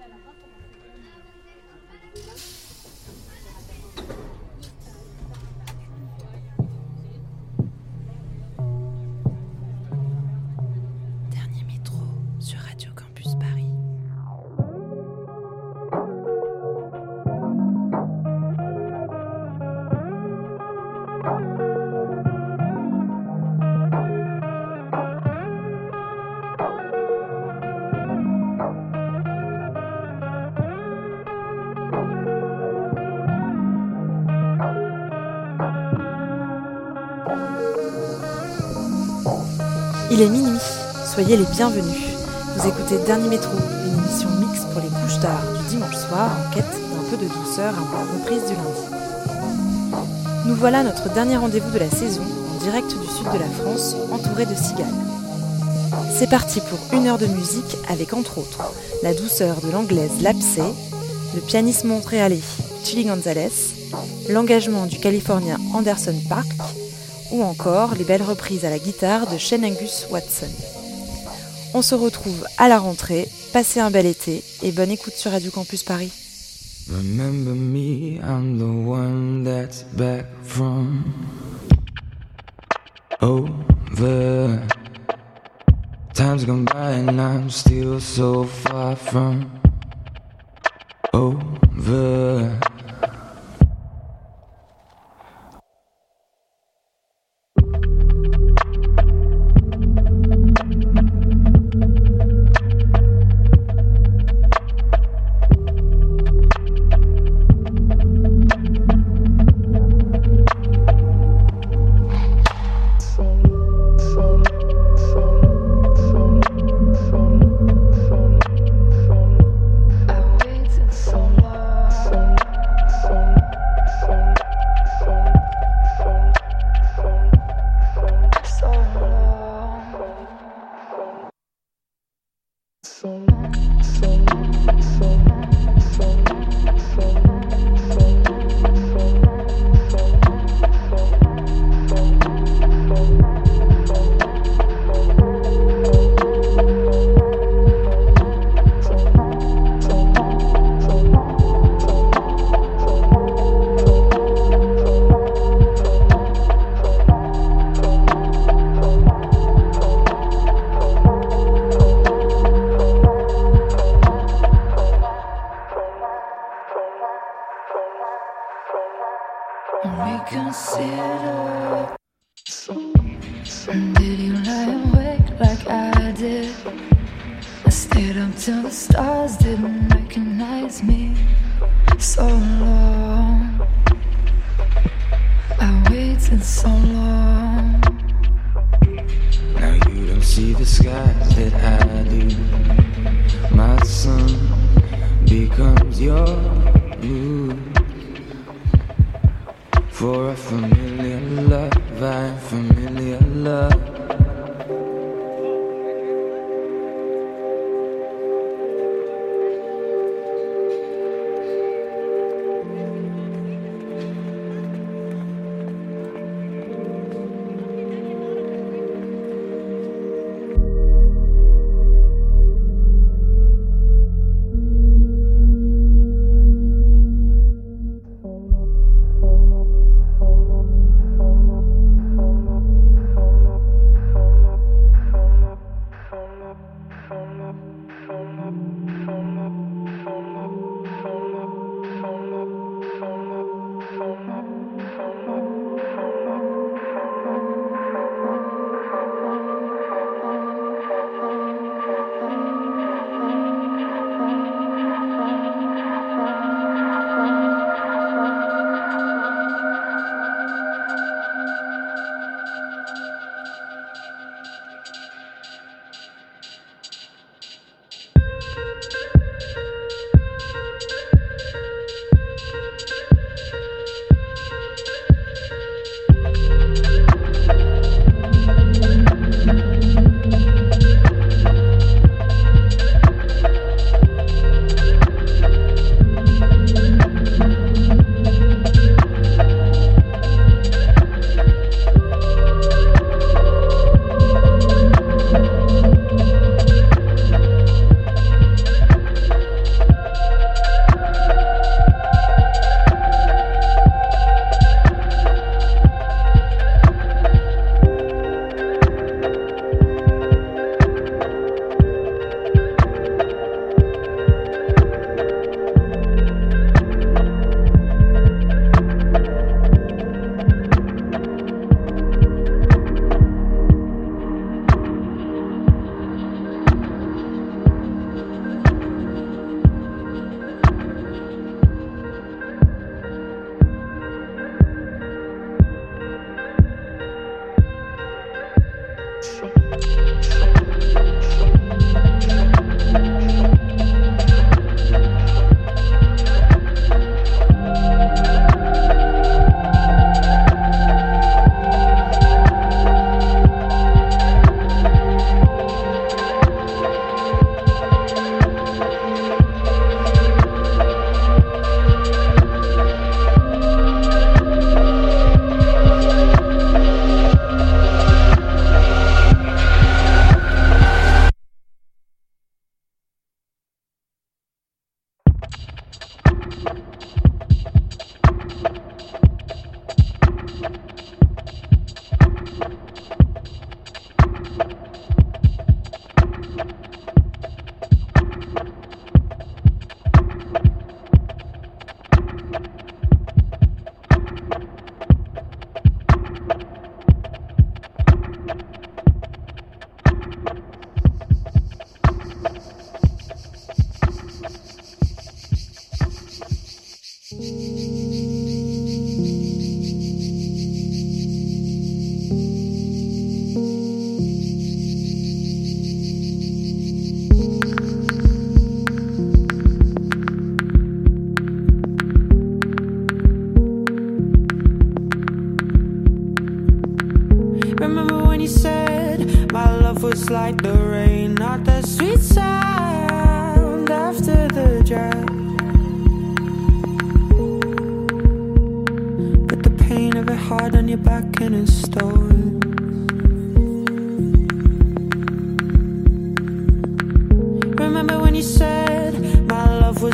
Gracias. Il est minuit, soyez les bienvenus. Vous écoutez Dernier Métro, une émission mixte pour les couches d'art du dimanche soir en quête d'un peu de douceur avant la reprise du lundi. Nous voilà notre dernier rendez-vous de la saison, en direct du sud de la France, entouré de cigales. C'est parti pour une heure de musique avec entre autres la douceur de l'anglaise Lapsé, le pianiste montréalais Chili Gonzalez, l'engagement du californien Anderson Park ou encore les belles reprises à la guitare de Shane Angus Watson. On se retrouve à la rentrée, passez un bel été et bonne écoute sur Radio Campus Paris. Time's gone by and I'm still so far from.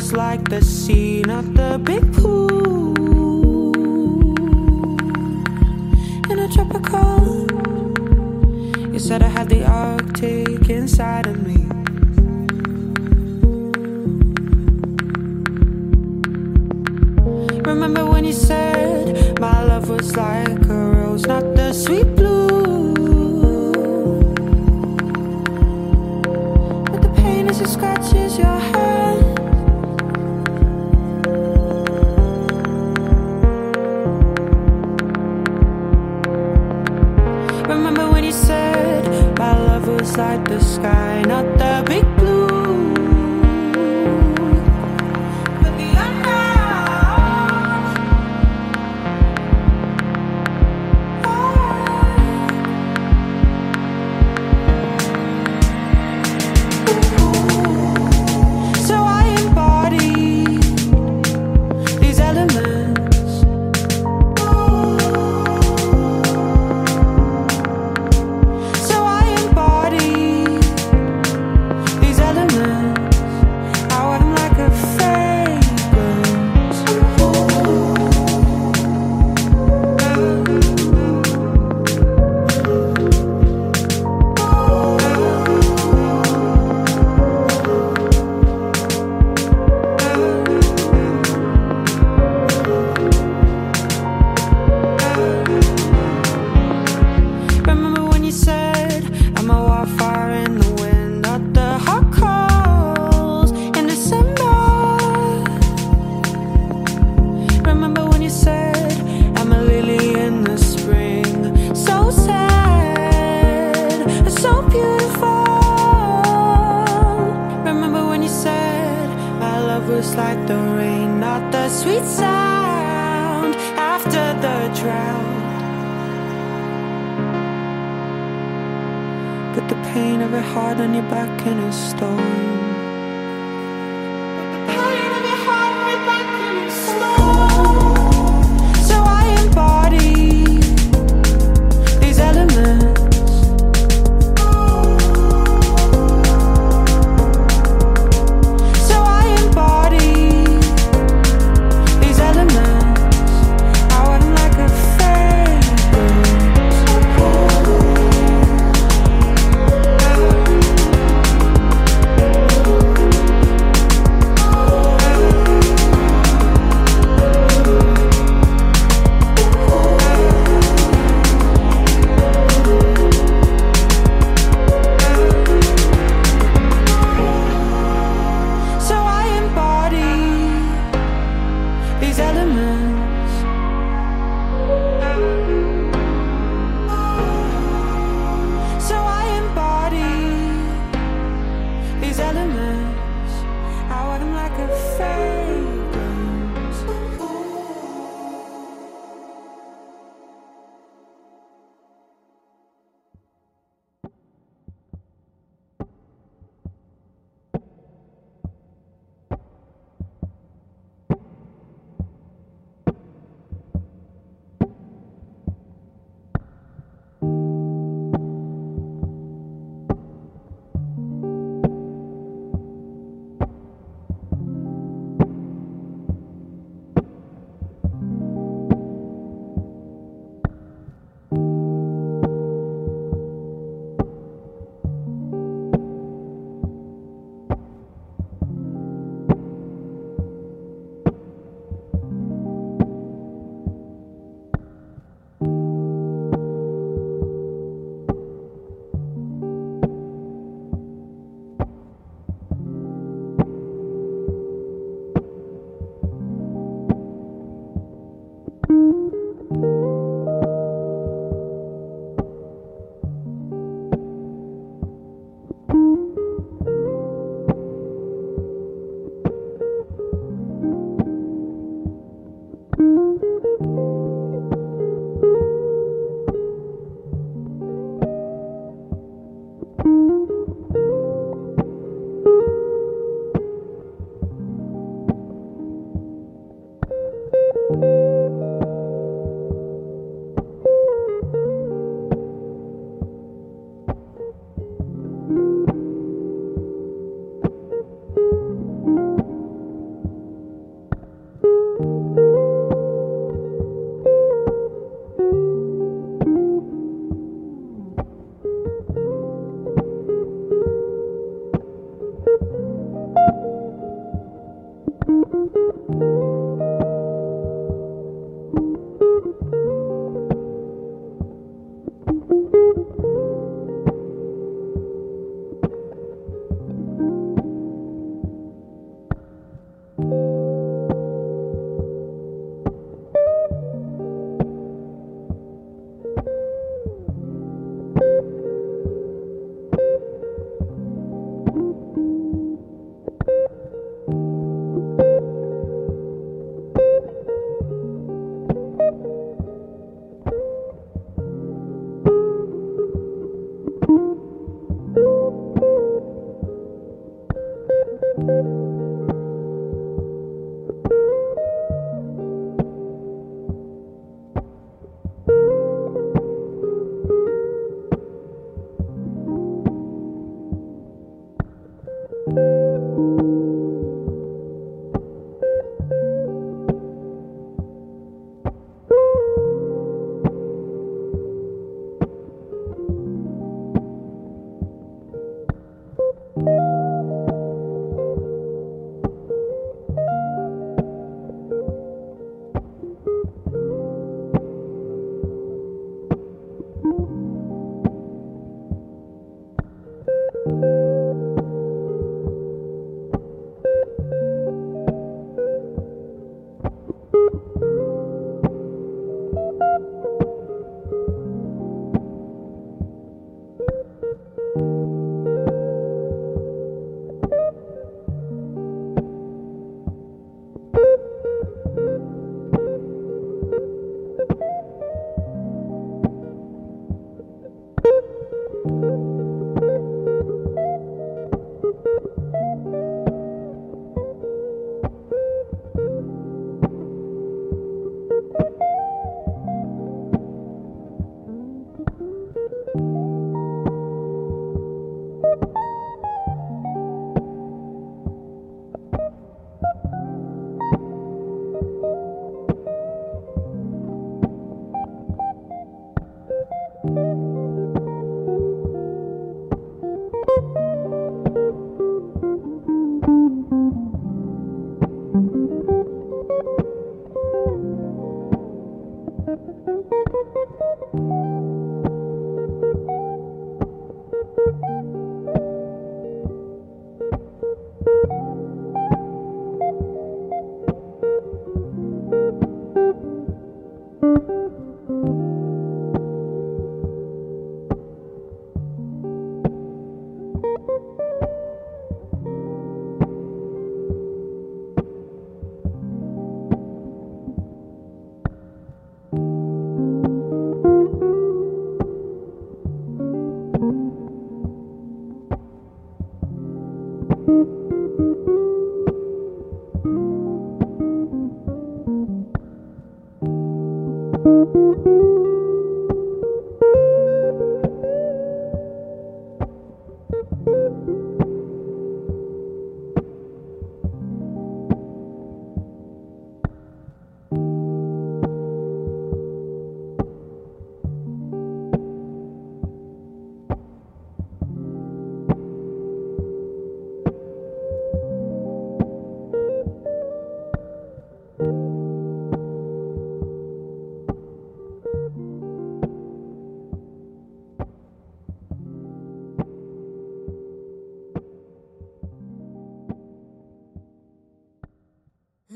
just like the scene at the big pool in a tropical. You said I had the Arctic inside of me. Remember when you said my love was like a rose, not the sweet blue. But the pain as it scratches your heart. the sky, not back in a store.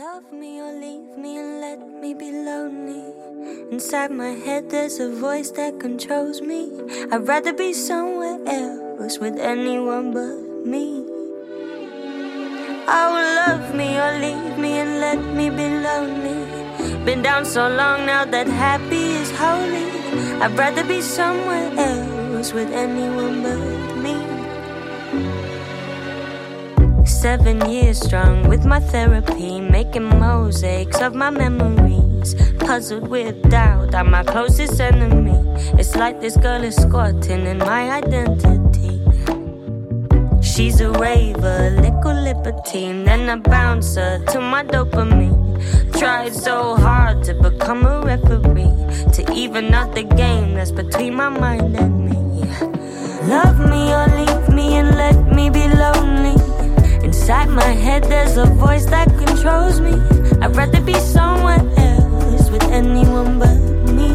Love me or leave me and let me be lonely. Inside my head, there's a voice that controls me. I'd rather be somewhere else with anyone but me. Oh, love me or leave me and let me be lonely. Been down so long now that happy is holy. I'd rather be somewhere else with anyone but me. Seven years strong with my therapy, making mosaics of my memories. Puzzled with doubt, I'm my closest enemy. It's like this girl is squatting in my identity. She's a raver, little libertine, then a bouncer to my dopamine. Tried so hard to become a referee, to even out the game that's between my mind and me. Love me or leave me and let me be lonely. Inside my head, there's a voice that controls me. I'd rather be someone else with anyone but me.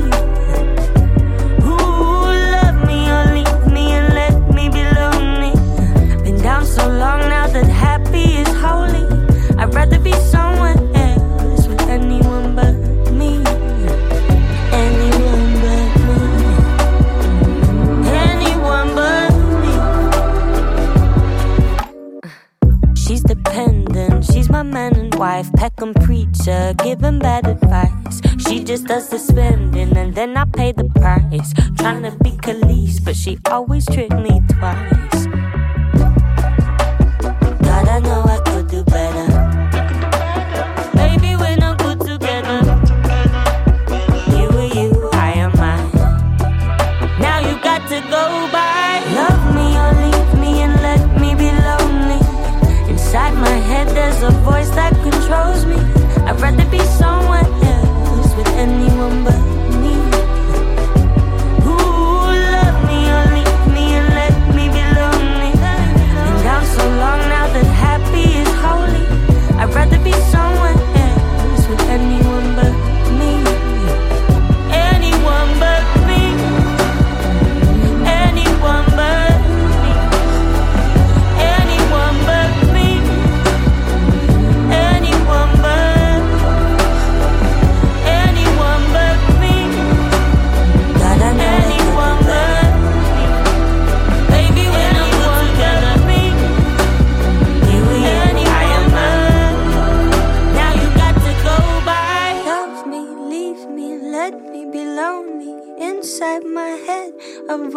Ooh, love me or leave me and let me be lonely. Been down so long now that happy is holy. I'd rather be somewhere wife. Peckham preacher, giving bad advice. She just does the spending and then I pay the price. Trying to be Khalees, but she always tricked me twice. God, I know my head, there's a voice that controls me. I'd rather be someone else with anyone but me. Who love me or leave me and let me be lonely? And I'm so long now that happy is holy. I'd rather be someone.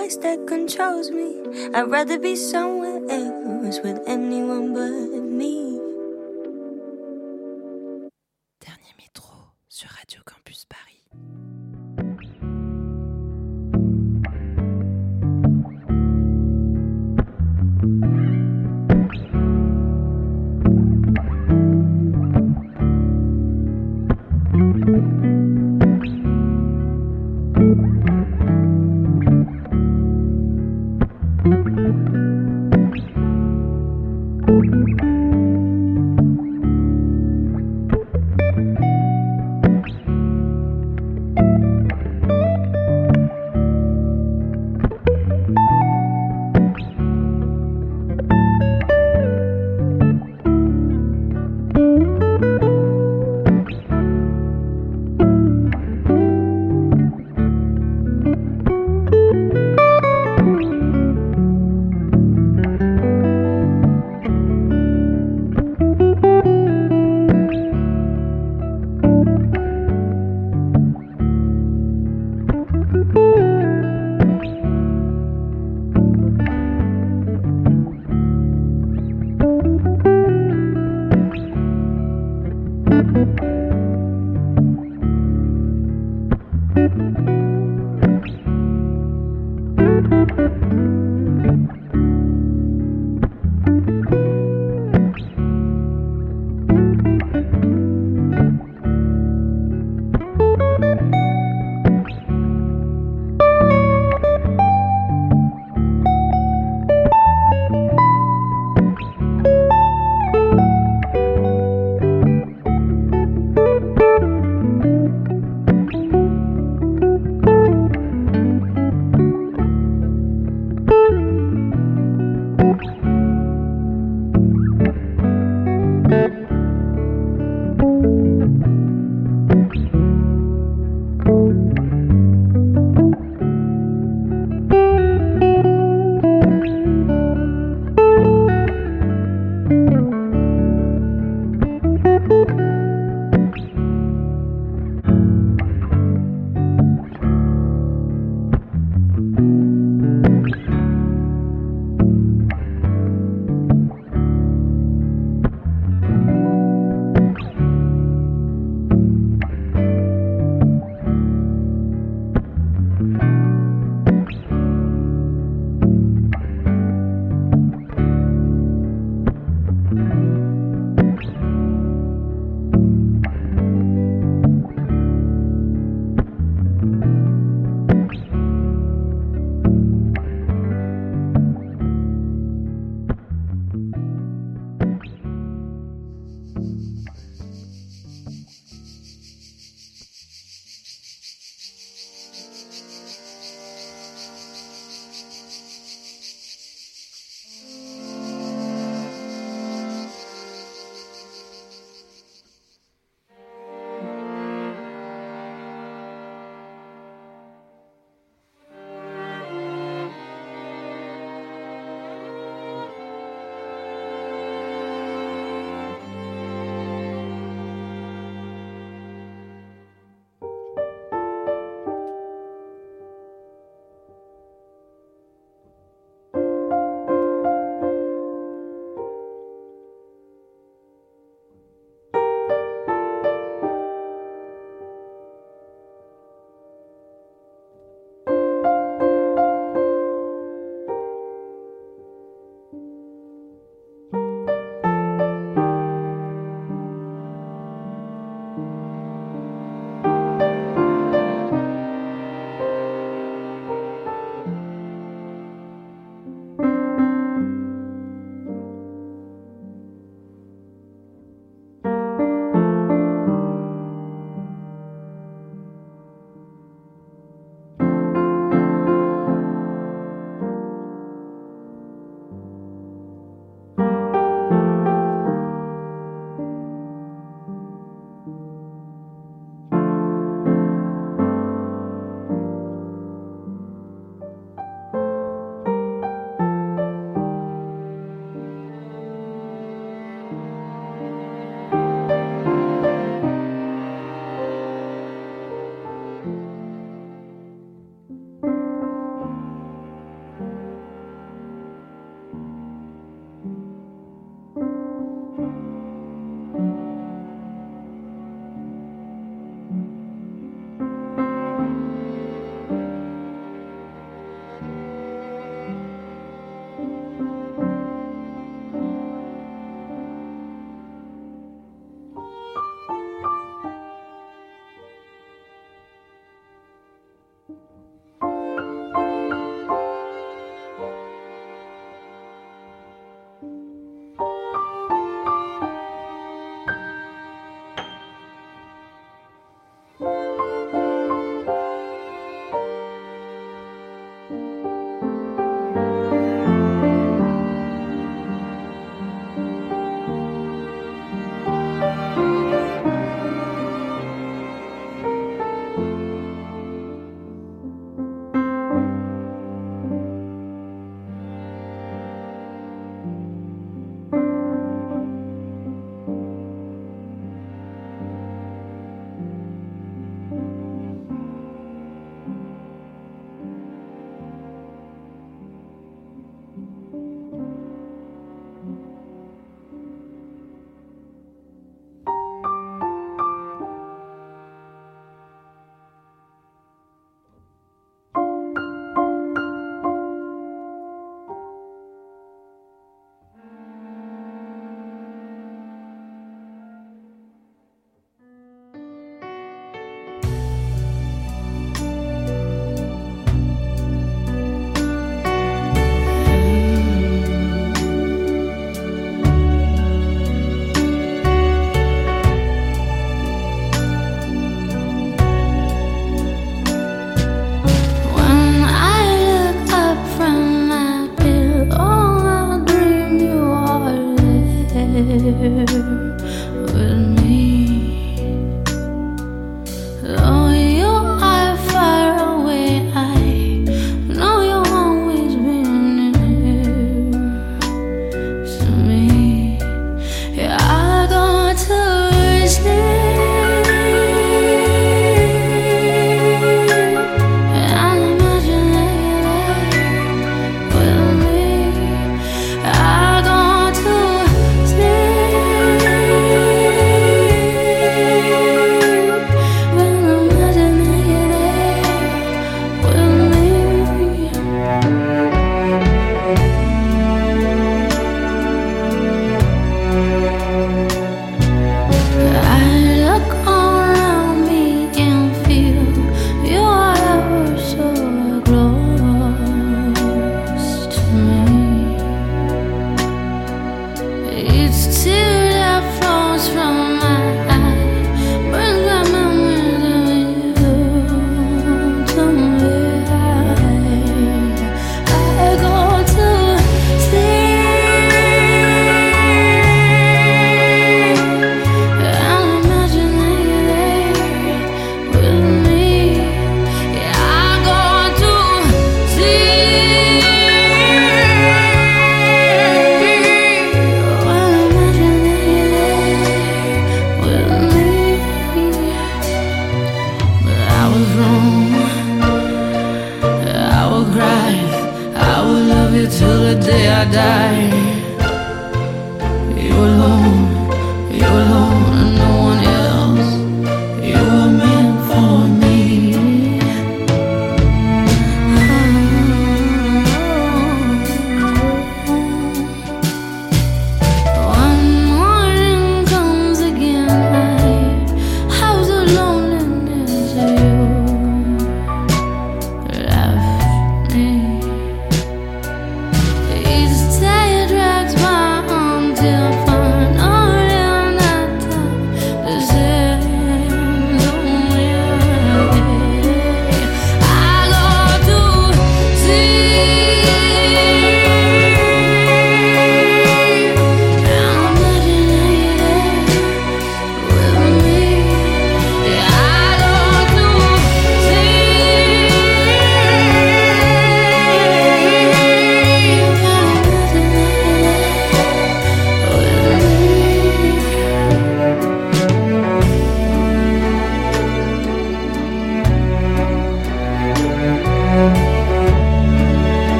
Voice that controls me. I'd rather be somewhere else with anyone but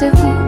c'est vous.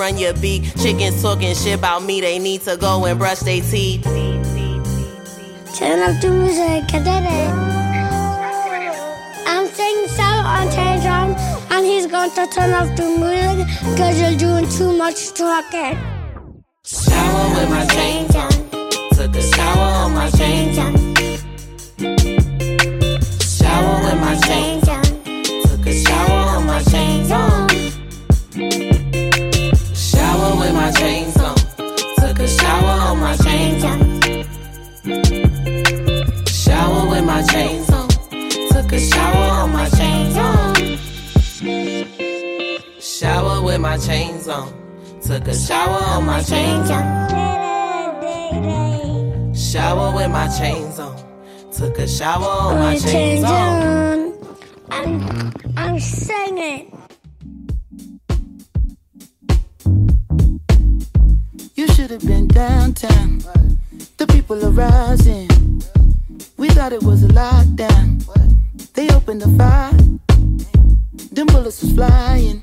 Run your beat, chickens talking shit about me, they need to go and brush their teeth. Turn up the music, I did it. I'm singing Sal on Tantrum, and he's going to turn off the music because you're doing too much talking. Shower with my chains on, took a shower on my chains on. My chains on. Took a shower on my chains on. Shower with my chains on. Took a shower on my chains on. Shower with my chains on. Took a shower on my chains on. Shower with my chains on. Took a shower on my chains on. I'm, I'm singing. You should have been downtown. The people are rising. We thought it was a lockdown. They opened the fire. Them bullets was flying.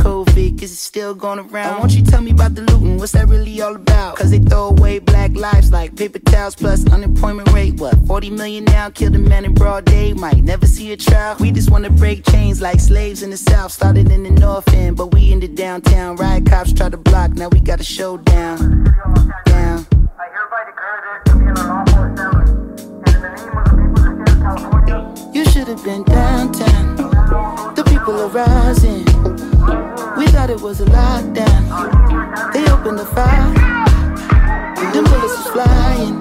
COVID, is it still going around? Won't you tell me about the looting? What's that really all about? Cause they throw away black lives like paper towels plus unemployment rate. What, 40 million now? Killed a man in broad day, might never see a trial. We just wanna break chains like slaves in the south. Started in the north end, but we in the downtown. Riot cops try to block, now we got a showdown. Thought it was a lockdown. They opened the fire. and Them bullets was flying.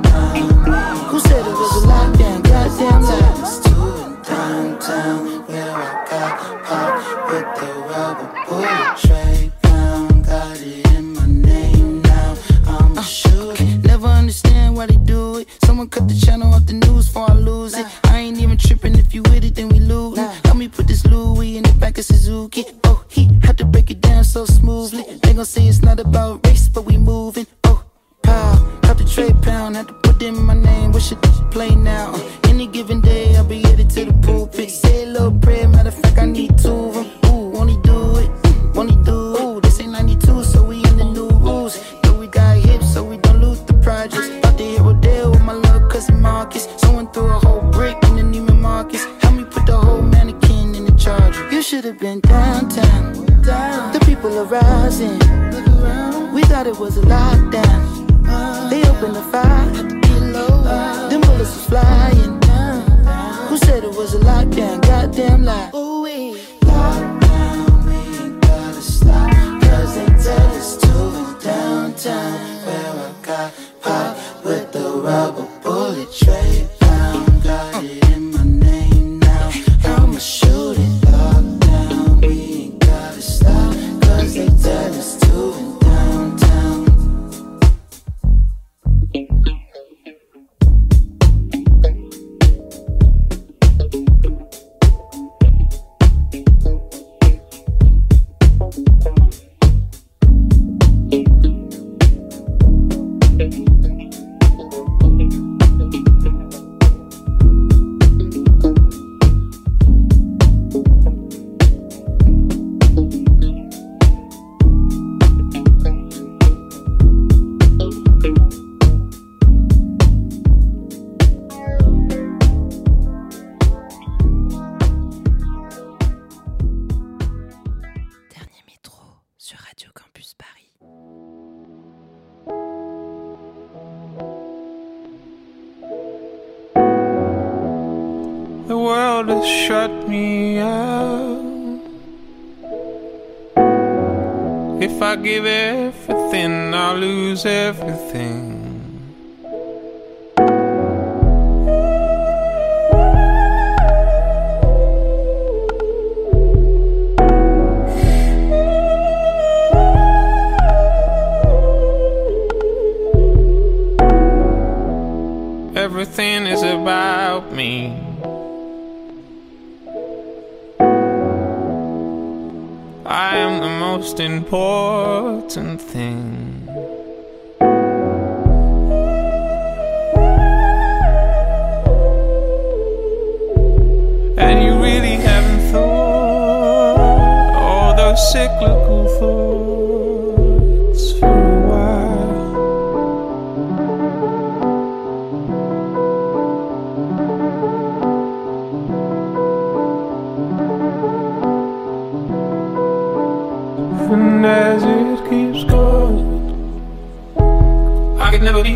I can never be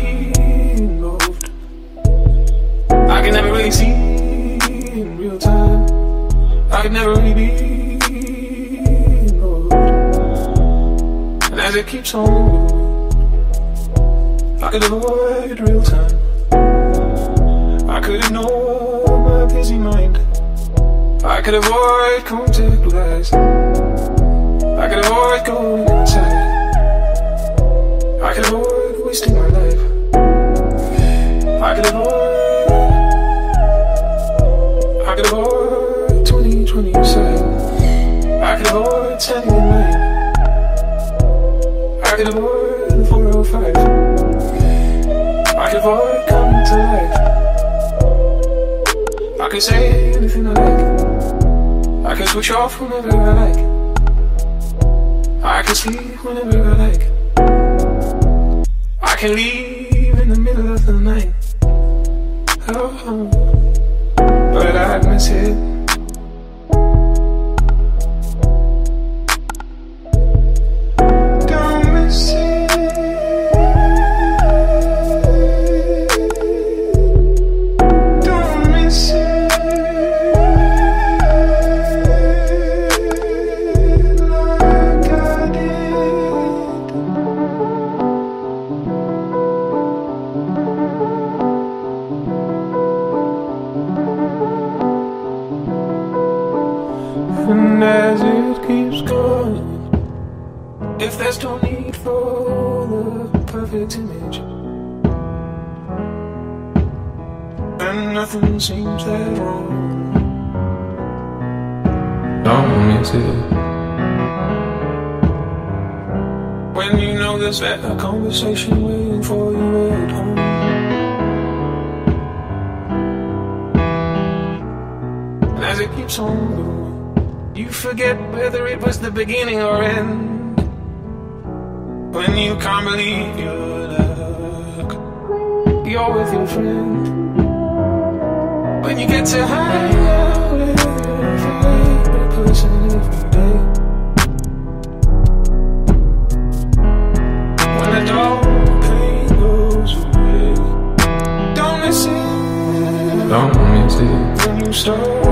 involved. I can never really see in real time. I can never really be involved. And as it keeps on going, I could avoid real time. I could ignore my busy mind. I could avoid contact with. I could avoid going inside. I could avoid wasting my life. I could avoid. I could avoid 2027. I could avoid standing in line. I could avoid the 405. I could avoid coming to life. I could say anything I like. I can switch off whenever I like. I can sleep whenever I like. Can leave in the middle of the night. Oh, but I miss it. Don't miss it. When you know there's that conversation waiting for you at home. And as it keeps on going, you forget whether it was the beginning or end. When you can't believe your luck, you're with your friend. When you get to hang it.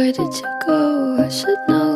Where did you go? I should know.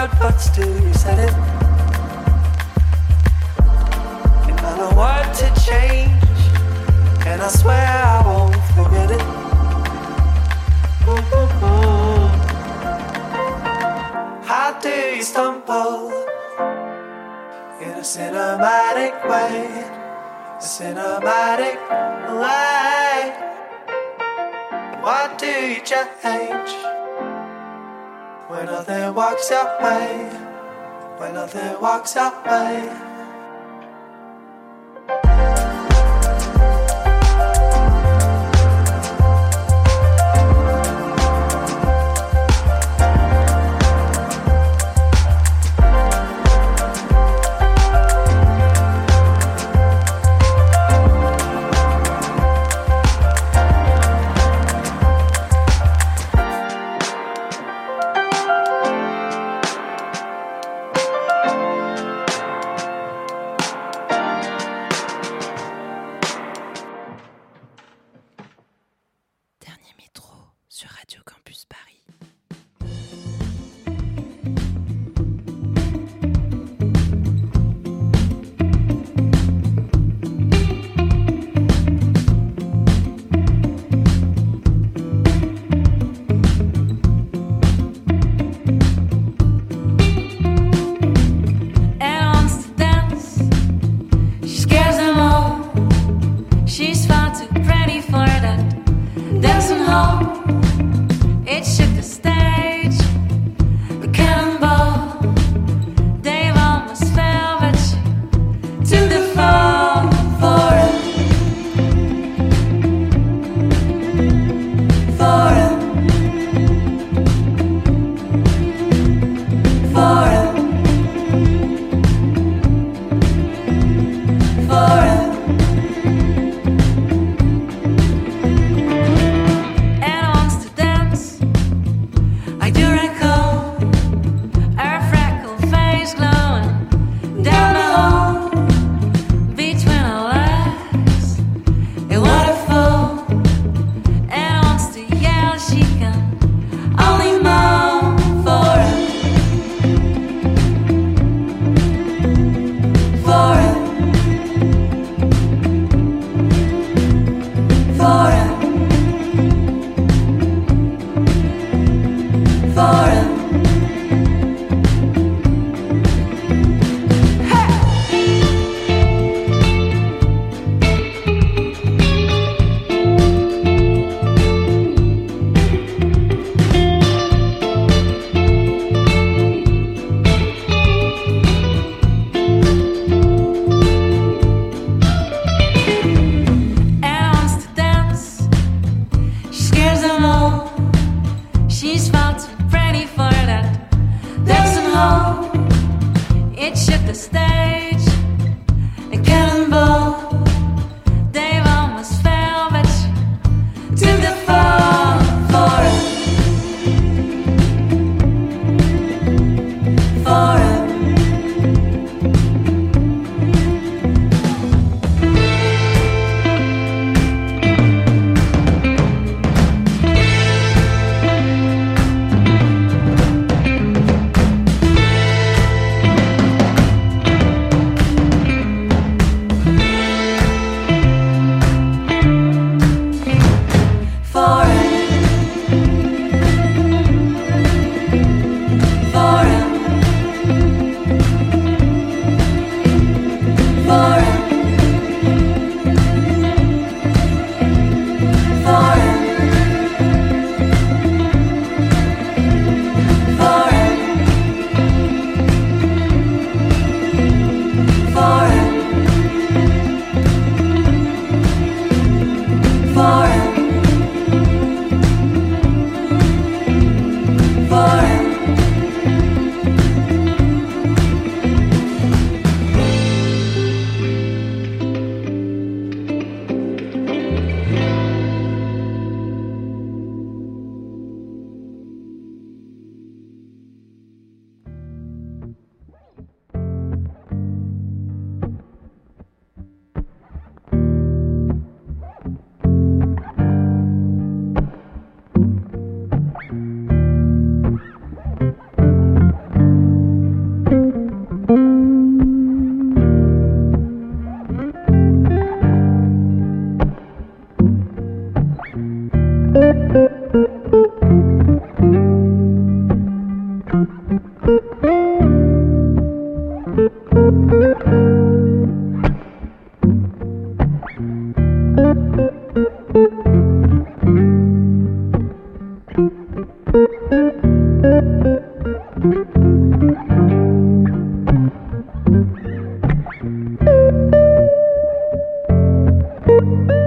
out, but still you said it. And I don't to change, and I swear I won't forget it. How do you stumble in a cinematic way? A cinematic way. What do you change? When nothing walks away, when nothing walks away. You.